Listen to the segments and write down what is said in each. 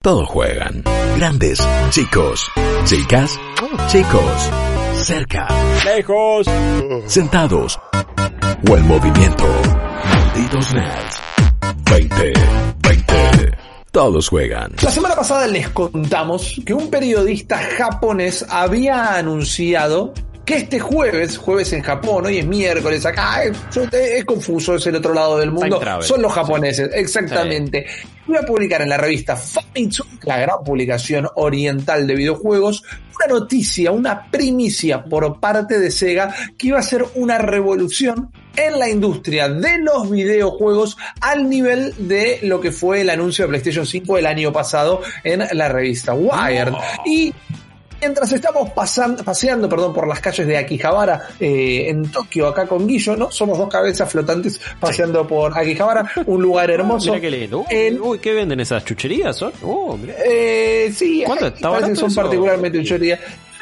Todos juegan. Grandes, chicos, chicas, chicos, cerca, Lejos. sentados o en movimiento. Malditos nerds. 20, 20. Todos juegan. La semana pasada les contamos que un periodista japonés había anunciado que este jueves, jueves en Japón, hoy es miércoles acá, es, es confuso, es el otro lado del mundo, son los japoneses, exactamente. Voy a publicar en la revista Famitsu, la gran publicación oriental de videojuegos, una noticia, una primicia por parte de Sega que iba a ser una revolución en la industria de los videojuegos al nivel de lo que fue el anuncio de PlayStation 5 el año pasado en la revista Wired. Y Mientras estamos pasan- paseando perdón, por las calles de Akihabara eh, en Tokio, acá con Guillo, ¿no? Somos dos cabezas flotantes paseando por Akihabara, un lugar hermoso. Mira qué lindo. Uy, En- uy, ¿qué venden esas chucherías? Son? Oh. Eh, sí, ¿Cuánto? ¿Está son eso? particularmente chuchería.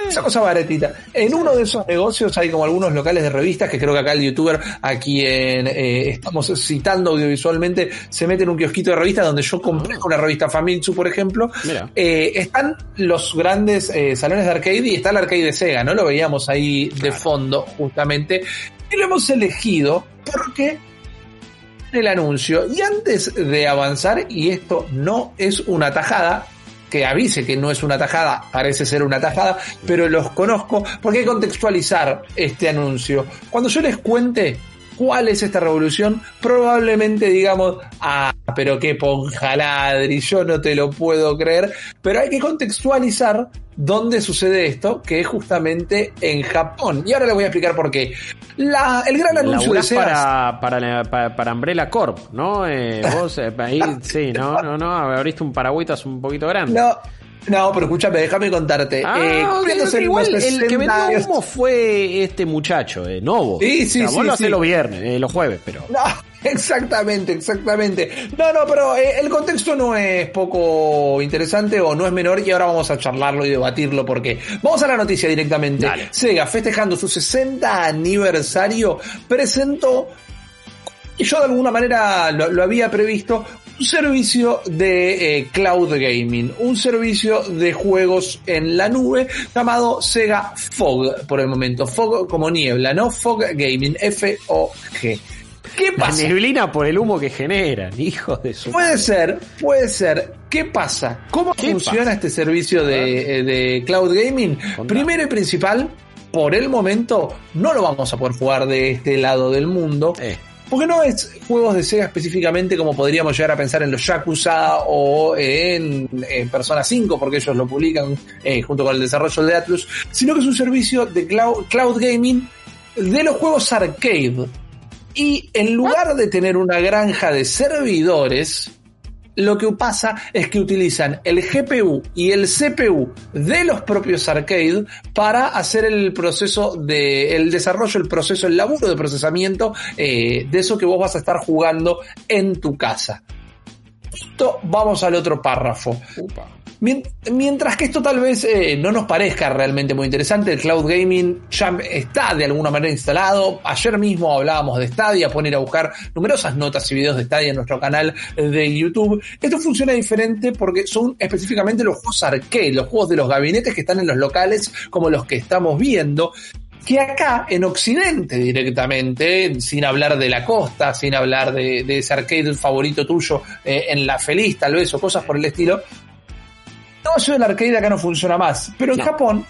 Esa cosa baratita. En uno de esos negocios hay como algunos locales de revistas que creo que acá el youtuber a quien eh, estamos citando audiovisualmente se mete en un kiosquito de revistas donde yo compré una revista Famitsu, por ejemplo. Eh, están los grandes eh, salones de arcade y está el arcade de Sega, ¿no? Lo veíamos ahí de fondo, justamente. Y lo hemos elegido porque el anuncio. Y antes de avanzar, y esto no es una tajada, que avise que no es una tajada, parece ser una tajada, pero los conozco porque hay que contextualizar este anuncio. Cuando yo les cuente cuál es esta revolución, probablemente digamos, ah, pero qué ponjaladri, yo no te lo puedo creer, pero hay que contextualizar dónde sucede esto, que es justamente en Japón. Y ahora les voy a explicar por qué. La, el gran anuncio de Sega para, para, para, para Umbrella Corp, ¿no? Eh, vos eh, ahí, sí, no, no, no, abriste un paragüitas un poquito grande. No, no, pero escúchame, déjame contarte. Ah, Eh, igual el que 60 vendió humo fue este muchacho, eh, Novo. Sí, sí, O sea, vos sí, lo hacés sí. los viernes, eh, los jueves, pero... No, exactamente, exactamente. No, no, pero eh, el contexto no es poco interesante o no es menor y ahora vamos a charlarlo y debatirlo porque vamos a la noticia directamente. Dale. Sega, festejando su 60 aniversario, presentó y yo de alguna manera lo, lo había previsto, un servicio de eh, cloud gaming, un servicio de juegos en la nube llamado Sega Fog por el momento, Fog como niebla, ¿no? Fog Gaming, F-O-G. ¿Qué La pasa? neblina por el humo que generan, hijos de su... Puede ser, puede ser. ¿Qué pasa? ¿Cómo ¿Qué funciona pasa? este servicio de, de cloud gaming? Primero y principal, por el momento no lo vamos a poder jugar de este lado del mundo. Eh, Porque no es juegos de Sega específicamente como podríamos llegar a pensar en los Yakuza o en, en Persona 5, porque ellos lo publican eh, junto con el desarrollo de Atlus, sino que es un servicio de cloud, cloud gaming de los juegos arcade. Y en lugar de tener una granja de servidores, lo que pasa es que utilizan el GPU y el CPU de los propios arcade para hacer el proceso de el desarrollo, el proceso, el laburo de procesamiento eh, de eso que vos vas a estar jugando en tu casa. Esto, vamos al otro párrafo. Mien- Mientras que esto tal vez eh, no nos parezca realmente muy interesante, el cloud gaming ya está de alguna manera instalado. Ayer mismo hablábamos de Stadia, pueden ir a buscar numerosas notas y videos de Stadia en nuestro canal de YouTube. Esto funciona diferente porque son específicamente los juegos arcade, los juegos de los gabinetes que están en los locales como los que estamos viendo que acá en Occidente directamente, sin hablar de la costa, sin hablar de, de ese arcade favorito tuyo eh, en la feliz tal vez o cosas por el estilo, el negocio del arcade acá no funciona más, pero en No. Japón,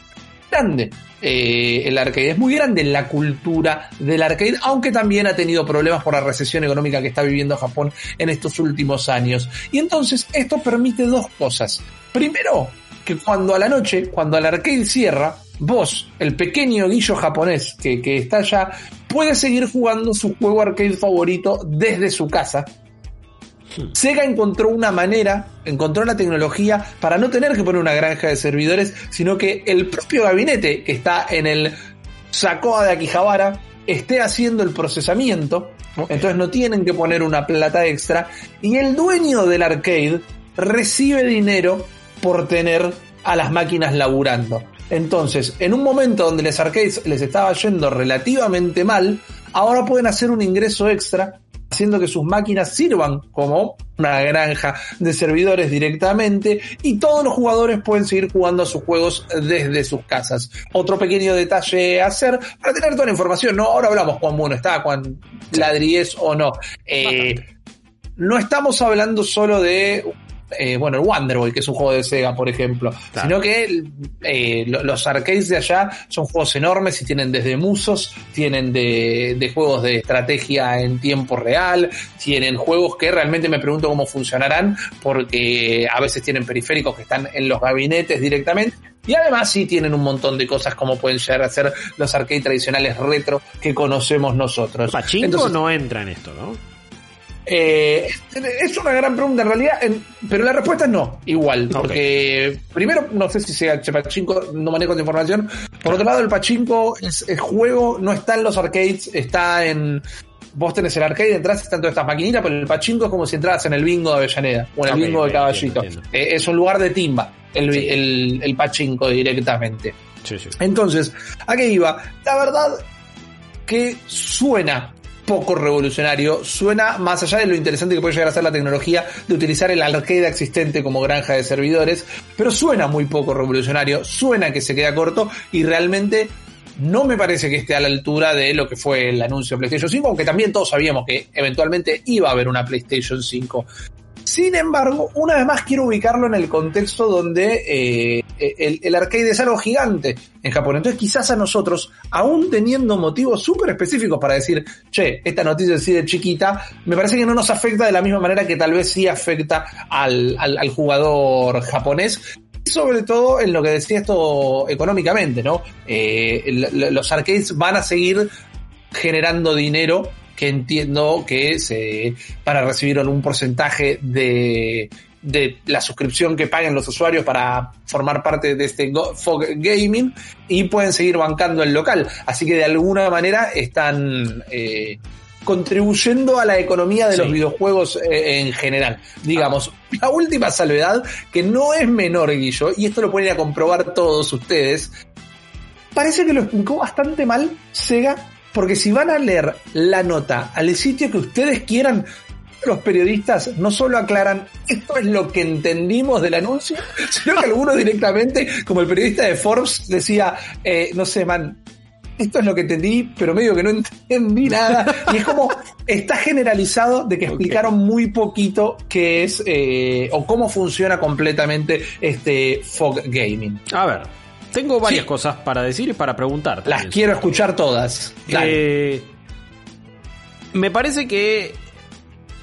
grande. eh, el arcade es muy grande en la cultura del arcade, aunque también ha tenido problemas por la recesión económica que está viviendo Japón en estos últimos años. Y entonces esto permite dos cosas. Primero, que cuando a la noche, cuando el arcade cierra, vos, el pequeño guillo japonés que, que está allá, puede seguir jugando su juego arcade favorito desde su casa Sega encontró una manera, encontró la tecnología para no tener que poner una granja de servidores, sino que el propio gabinete que está en el Sacoa de Akihabara esté haciendo el procesamiento, entonces no tienen que poner una plata extra, y el dueño del arcade recibe dinero por tener a las máquinas laburando. Entonces, en un momento donde los arcades les estaba yendo relativamente mal, ahora pueden hacer un ingreso extra haciendo que sus máquinas sirvan como una granja de servidores directamente y todos los jugadores pueden seguir jugando a sus juegos desde sus casas. Otro pequeño detalle a hacer para tener toda la información, ¿no? Ahora hablamos cuán bueno está, cuán ladriés o no. Eh, no estamos hablando solo de eh, bueno, el Wonder Boy, que es un juego de Sega, por ejemplo, sino que eh, los arcades de allá son juegos enormes y tienen desde musos, tienen de, juegos de estrategia en tiempo real, tienen juegos que realmente me pregunto cómo funcionarán, porque a veces tienen periféricos que están en los gabinetes directamente, y además sí tienen un montón de cosas como pueden llegar a ser los arcades tradicionales retro que conocemos nosotros. Pachinko no entra en esto, ¿no? Eh, es una gran pregunta en realidad, pero la respuesta es no, igual. Porque primero, no sé si sea Pachinko, no manejo de información. Por otro lado, el Pachinko, es, el juego no está en los arcades, está en. Vos tenés el arcade, detrás están todas estas maquinitas, pero el Pachinko es como si entras en el bingo de Avellaneda o en el bingo de Caballito. Eh, es un lugar de timba, el, el, el Pachinko directamente. Entonces, ¿a qué iba? La verdad que suena poco revolucionario. Suena más allá de lo interesante que puede llegar a ser la tecnología de utilizar el arcade existente como granja de servidores, pero suena muy poco revolucionario, suena que se queda corto y realmente no me parece que esté a la altura de lo que fue el anuncio de PlayStation 5, aunque también todos sabíamos que eventualmente iba a haber una PlayStation 5. Sin embargo, una vez más quiero ubicarlo en el contexto donde eh, el, arcade es algo gigante en Japón. Entonces quizás a nosotros, aún teniendo motivos súper específicos para decir, che, esta noticia es de chiquita, me parece que no nos afecta de la misma manera que tal vez sí afecta al, jugador japonés sobre todo en lo que decía esto económicamente, ¿no? Eh, los arcades van a seguir generando dinero que entiendo que se para recibir un porcentaje de, de la suscripción que paguen los usuarios para formar parte de este Fog Gaming y pueden seguir bancando el local. Así que de alguna manera están eh, contribuyendo a la economía de los videojuegos eh, en general. Digamos, la última salvedad, que no es menor, Guillo, y esto lo pueden a comprobar todos ustedes, parece que lo explicó bastante mal Sega porque si van a leer la nota al sitio que ustedes quieran, los periodistas no solo aclaran esto es lo que entendimos del anuncio, sino que algunos directamente, como el periodista de Forbes, decía, eh, no sé, man, esto es lo que entendí, pero medio que no entendí nada. Y es como, está generalizado de que explicaron muy poquito qué es eh, o cómo funciona completamente este Fog Gaming. A ver, tengo varias cosas para decir y para preguntar. Las quiero escuchar todas. Eh, me parece que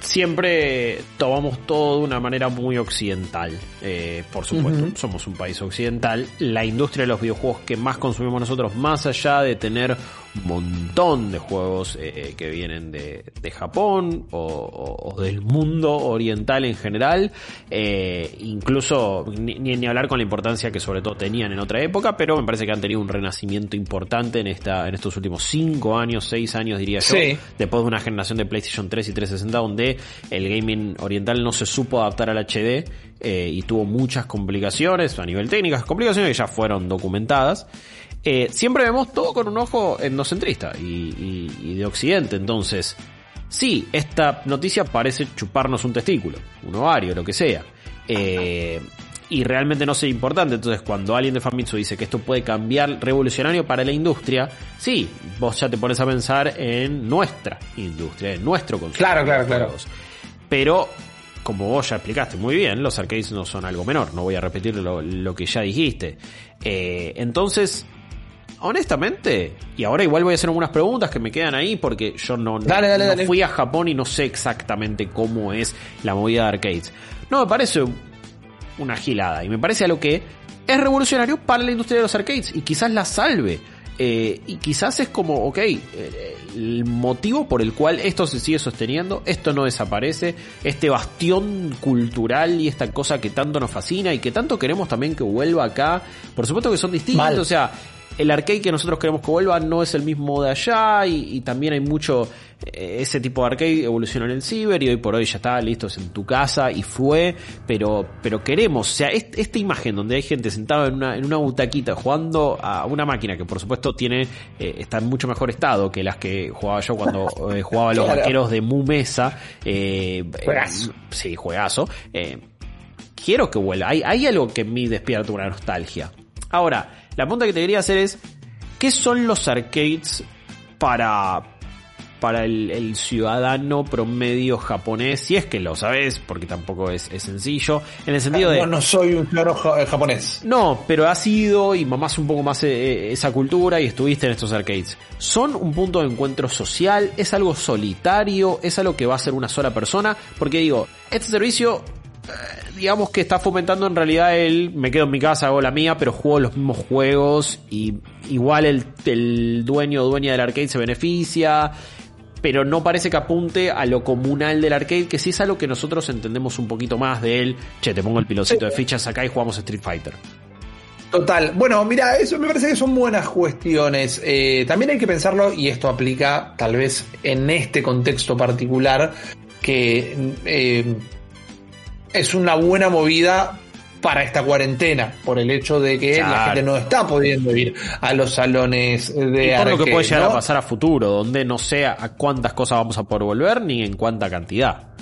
siempre tomamos todo de una manera muy occidental. Eh, por supuesto, somos un país occidental. La industria de los videojuegos que más consumimos nosotros, más allá de tener montón de juegos eh, eh, que vienen de, Japón o, del mundo oriental en general, incluso ni, ni, hablar con la importancia que sobre todo tenían en otra época, pero me parece que han tenido un renacimiento importante en esta en estos últimos 5 años, 6 años diría yo, después de una generación de PlayStation 3 y 360 donde el gaming oriental no se supo adaptar al HD eh, y tuvo muchas complicaciones a nivel técnico, complicaciones que ya fueron documentadas. Eh, siempre vemos todo con un ojo endocentrista y, y, de occidente, entonces sí, esta noticia parece chuparnos un testículo, un ovario, lo que sea. Eh, y realmente no sea importante. Entonces, cuando alguien de Famitsu dice que esto puede cambiar revolucionario para la industria, sí, vos ya te pones a pensar en nuestra industria, en nuestro consumo. Claro, claro, claro. Pero, como vos ya explicaste muy bien, los arcades no son algo menor. No voy a repetir lo, que ya dijiste. Eh, entonces, honestamente, y ahora igual voy a hacer algunas preguntas que me quedan ahí porque yo no, no fui a Japón y no sé exactamente cómo es la movida de arcades. No me parece una gilada y me parece algo que es revolucionario para la industria de los arcades y quizás la salve. Eh, y quizás es como, ok, eh, el motivo por el cual esto se sigue sosteniendo, esto no desaparece, este bastión cultural y esta cosa que tanto nos fascina y que tanto queremos también que vuelva acá, por supuesto que son distintos, o sea, el arcade que nosotros queremos que vuelva no es el mismo de allá y, también hay mucho eh, ese tipo de arcade evolucionó en el ciber y hoy por hoy ya está listo es en tu casa y fue pero pero queremos o sea esta imagen donde hay gente sentada en una en una butaquita jugando a una máquina que por supuesto tiene eh, está en mucho mejor estado que las que jugaba yo cuando eh, jugaba los vaqueros de Mu Mesa juegazo. sí juegazo quiero que vuelva hay, hay algo que en mí despierta una nostalgia ahora la pregunta que te quería hacer es, ¿qué son los arcades para, para el, ciudadano promedio japonés? Si es que lo sabes, porque tampoco es, sencillo. En el sentido de... No, no soy un eh, japonés. No, pero has ido y mamás un poco más eh, esa cultura y estuviste en estos arcades. ¿Son un punto de encuentro social? ¿Es algo solitario? ¿Es algo que va a ser una sola persona? Porque digo, este servicio digamos que está fomentando en realidad el me quedo en mi casa, hago la mía, pero juego los mismos juegos y igual el, el dueño o dueña del arcade se beneficia, pero no parece que apunte a lo comunal del arcade, que sí es algo que nosotros entendemos un poquito más de él. Che, te pongo el pilocito de fichas acá y jugamos Street Fighter. Total. Bueno, mira, eso me parece que son buenas cuestiones. Eh, también hay que pensarlo, y esto aplica tal vez en este contexto particular, que eh, es una buena movida para esta cuarentena, por el hecho de que la gente no está pudiendo ir a los salones de y por lo que puede llegar a pasar a futuro, donde no sé a cuántas cosas vamos a poder volver ni en cuánta cantidad.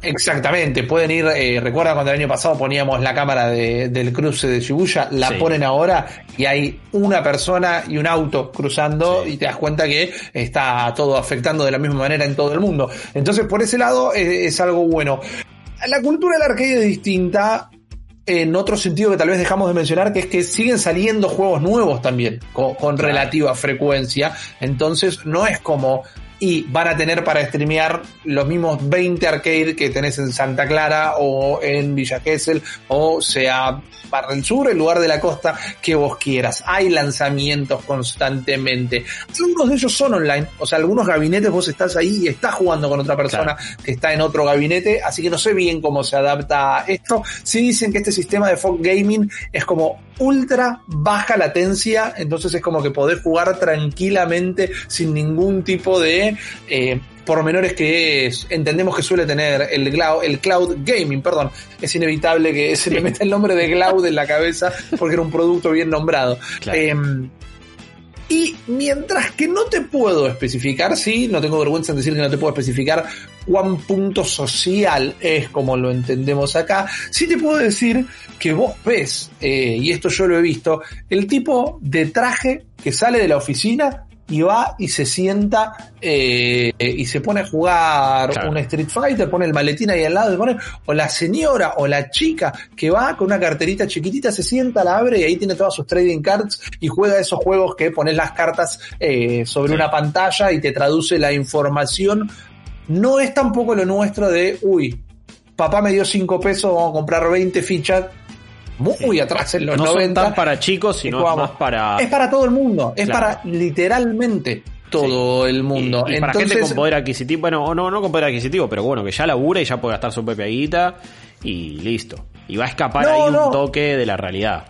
Exactamente, pueden ir, eh, recuerda cuando el año pasado poníamos la cámara del cruce de Shibuya, la ponen ahora y hay una persona y un auto cruzando y te das cuenta que está todo afectando de la misma manera en todo el mundo. Entonces por ese lado eh, es algo bueno. La cultura del arcade es distinta en otro sentido que tal vez dejamos de mencionar, que es que siguen saliendo juegos nuevos también, con, relativa frecuencia. Entonces no es como y van a tener para streamear los mismos 20 arcade que tenés en Santa Clara o en Villa Gesell o sea para el sur, el lugar de la costa que vos quieras. Hay lanzamientos constantemente. Algunos de ellos son online, o sea, algunos gabinetes vos estás ahí y estás jugando con otra persona que está en otro gabinete, así que no sé bien cómo se adapta a esto. Sí dicen que este sistema de Fog Gaming es como ultra baja latencia, entonces es como que podés jugar tranquilamente sin ningún tipo de eh, pormenores que entendemos que suele tener el cloud, el cloud gaming, perdón. Es inevitable que se le meta el nombre de cloud en la cabeza porque era un producto bien nombrado. Em, y mientras que no te puedo especificar, sí, no tengo vergüenza en decir que no te puedo especificar cuán punto social es como lo entendemos acá, sí te puedo decir que vos ves, eh, y esto yo lo he visto, el tipo de traje que sale de la oficina y va y se sienta eh, y se pone a jugar un Street Fighter, pone el maletín ahí al lado, y pone, o la señora o la chica que va con una carterita chiquitita, se sienta, la abre y ahí tiene todas sus trading cards y juega esos juegos que pones las cartas eh, sobre una pantalla y te traduce la información. No es tampoco lo nuestro de, uy, papá me dio 5 pesos, vamos a comprar 20 fichas muy atrás en los no 90. Son para chicos, sino más para. Es para todo el mundo, es para literalmente todo el mundo. Y, para gente con poder adquisitivo, bueno, o no, no con poder adquisitivo, pero bueno, que ya labura y ya puede gastar su propia guita y listo. Y va a escapar ahí un toque de la realidad.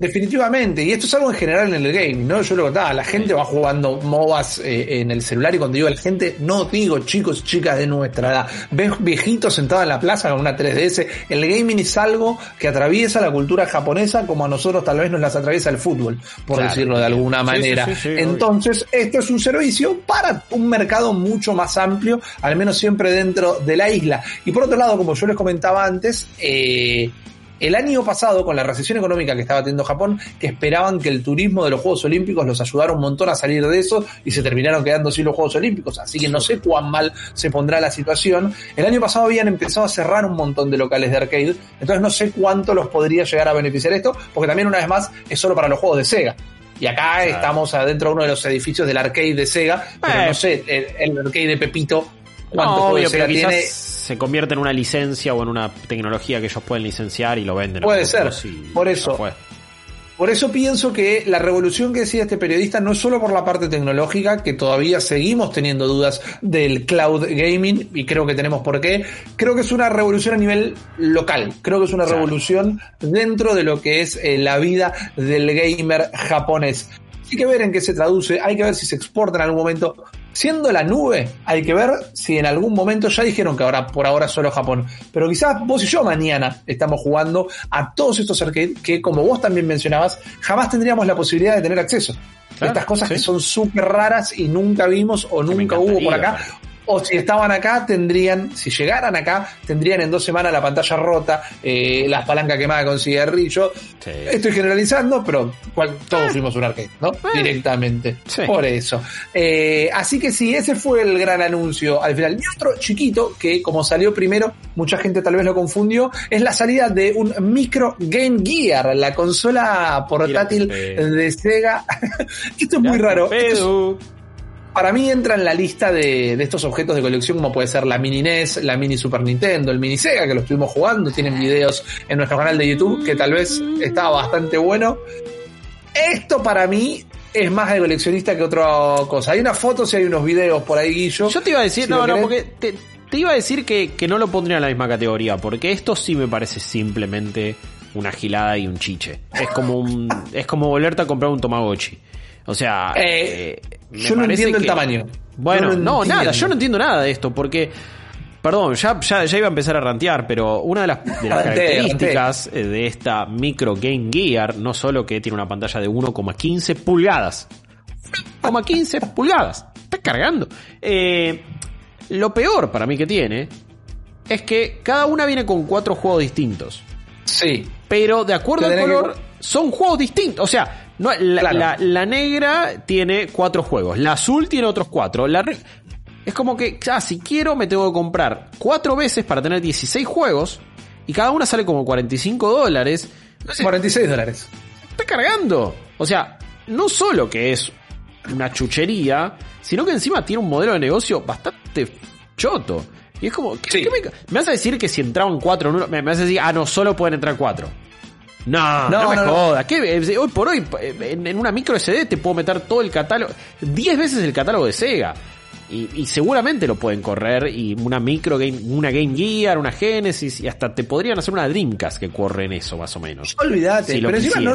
Definitivamente, y esto es algo en general en el game, ¿no? Yo lo contaba, la gente va jugando MOBAs eh, en el celular y cuando digo la gente, no digo chicos y chicas de nuestra edad. Ves viejitos sentados en la plaza con una 3DS. El gaming es algo que atraviesa la cultura japonesa como a nosotros tal vez nos las atraviesa el fútbol, por decirlo de alguna manera. Entonces, esto es un servicio para un mercado mucho más amplio, al menos siempre dentro de la isla. Y por otro lado, como yo les comentaba antes, eh, el año pasado, con la recesión económica que estaba teniendo Japón, que esperaban que el turismo de los Juegos Olímpicos los ayudara un montón a salir de eso y se terminaron quedando sin los Juegos Olímpicos. Así que no sé cuán mal se pondrá la situación. El año pasado habían empezado a cerrar un montón de locales de arcade, entonces no sé cuánto los podría llegar a beneficiar esto, porque también una vez más es solo para los juegos de Sega. Y acá estamos adentro de uno de los edificios del arcade de Sega, pero no sé, el, arcade de Pepito, cuántos juegos de Sega tiene se convierte en una licencia o en una tecnología que ellos pueden licenciar y lo venden. Puede ser. Por eso. Por eso pienso que la revolución que decía este periodista no es solo por la parte tecnológica, que todavía seguimos teniendo dudas del cloud gaming, y creo que tenemos por qué. Creo que es una revolución a nivel local. Creo que es una revolución dentro de lo que es eh, la vida del gamer japonés. Hay que ver en qué se traduce, hay que ver si se exporta en algún momento. Siendo la nube, hay que ver si en algún momento ya dijeron que ahora por ahora solo Japón. Pero quizás vos y yo mañana estamos jugando a todos estos arcades que, como vos también mencionabas, jamás tendríamos la posibilidad de tener acceso. Estas cosas que son súper raras y nunca vimos o nunca hubo por acá o si estaban acá, tendrían, si llegaran acá, tendrían en dos semanas la pantalla rota, eh, las palancas quemadas con cigarrillo. Estoy generalizando, pero todos ah. fuimos un arcade, ¿no? Ah. Directamente. Por eso. Eh, así que sí, ese fue el gran anuncio al final. Y otro chiquito, que como salió primero, mucha gente tal vez lo confundió, es la salida de un micro Game Gear, la consola portátil de Sega. Esto es muy raro para mí entra en la lista de, estos objetos de colección como puede ser la mini NES, la mini Super Nintendo, el mini Sega que lo estuvimos jugando, tienen videos en nuestro canal de YouTube que tal vez estaba bastante bueno. Esto para mí es más de coleccionista que otra cosa. Hay unas fotos y hay unos videos por ahí, Guillo. Yo te iba a decir, no, no, porque te, iba a decir que, que no lo pondría en la misma categoría, porque esto sí me parece simplemente una gilada y un chiche. Es como un, es como volverte a comprar un Tomagotchi. O sea, eh, eh, yo no entiendo el tamaño. Bueno, no, nada, yo no entiendo nada de esto, porque, perdón, ya, ya, iba a empezar a rantear, pero una de las, características eh, de esta micro Game Gear, no solo que tiene una pantalla de 1,15 pulgadas, 1,15 pulgadas, está cargando. lo peor para mí que tiene es que cada una viene con cuatro juegos distintos. Sí. Pero de acuerdo al color, son juegos distintos. O sea, no, la, negra tiene cuatro juegos, la azul tiene otros cuatro. La es como que, ah, si quiero me tengo que comprar cuatro veces para tener 16 juegos y cada una sale como 45 dólares. 46 dólares. Está cargando. O sea, no solo que es una chuchería, sino que encima tiene un modelo de negocio bastante choto. Y es como, me, me, vas a decir que si entraban cuatro, me, me vas a decir, ah, no, solo pueden entrar cuatro. No, no, me jodas. Eh, hoy por hoy, en, una micro SD te puedo meter todo el catálogo, 10 veces el catálogo de Sega. Y, seguramente lo pueden correr. Y una micro game, una Game Gear, una Genesis, y hasta te podrían hacer una Dreamcast que corre en eso, más o menos. Olvídate, pero encima no,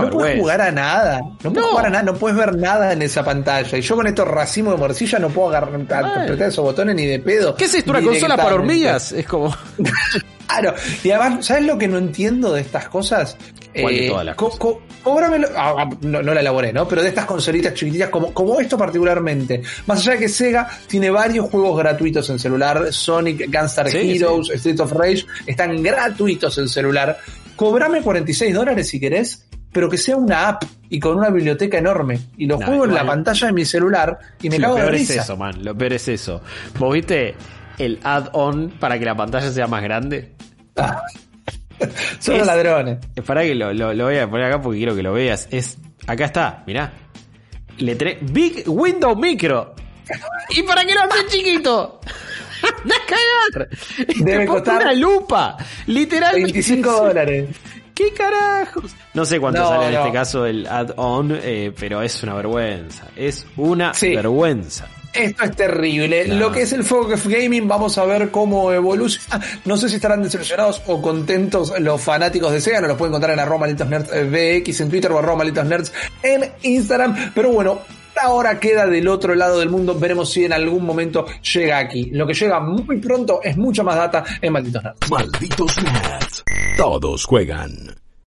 no puedes jugar a nada. No puedes jugar a nada, no puedes ver nada en esa pantalla. Y yo con estos racimos de morcilla no puedo agarrar, apretar esos botones ni de pedo. ¿Qué es esto? ¿Una consola para hormigas? Es como. Claro, y además, ¿sabes lo que no entiendo de estas cosas? Eh, ah, ah, no, la elaboré, ¿no? Pero de estas consolitas chiquititas, como, como esto particularmente. Más allá de que Sega tiene varios juegos gratuitos en celular, Sonic, Gunstar Heroes, Street of Rage, están gratuitos en celular. Cobrame 46 dólares si querés, pero que sea una app y con una biblioteca enorme. Y lo juego en la pantalla de mi celular y me cago de risa. es eso, man. Lo peor es eso. ¿Vos viste el add-on para que la pantalla sea más grande? Son los ladrones. Para que lo, lo, voy a poner acá porque quiero que lo veas. Es, acá está, mirá. Letre Big Window Micro. ¿Y para qué lo hace chiquito? ¡No cagar! Debe costar una lupa. Literalmente. 25 dólares. ¿Qué carajos? No sé cuánto sale en este caso el add-on, eh, pero es una vergüenza. Es una vergüenza. Esto es terrible. Lo que es el Focus Gaming, vamos a ver cómo evoluciona. No sé si estarán desilusionados o contentos los fanáticos de Sega. Nos los pueden encontrar en arroba nerds VX en Twitter o arroba nerds en Instagram. Pero bueno, ahora queda del otro lado del mundo. Veremos si en algún momento llega aquí. Lo que llega muy pronto es mucha más data en Malditos Nerds. Malditos Nerds. Todos juegan.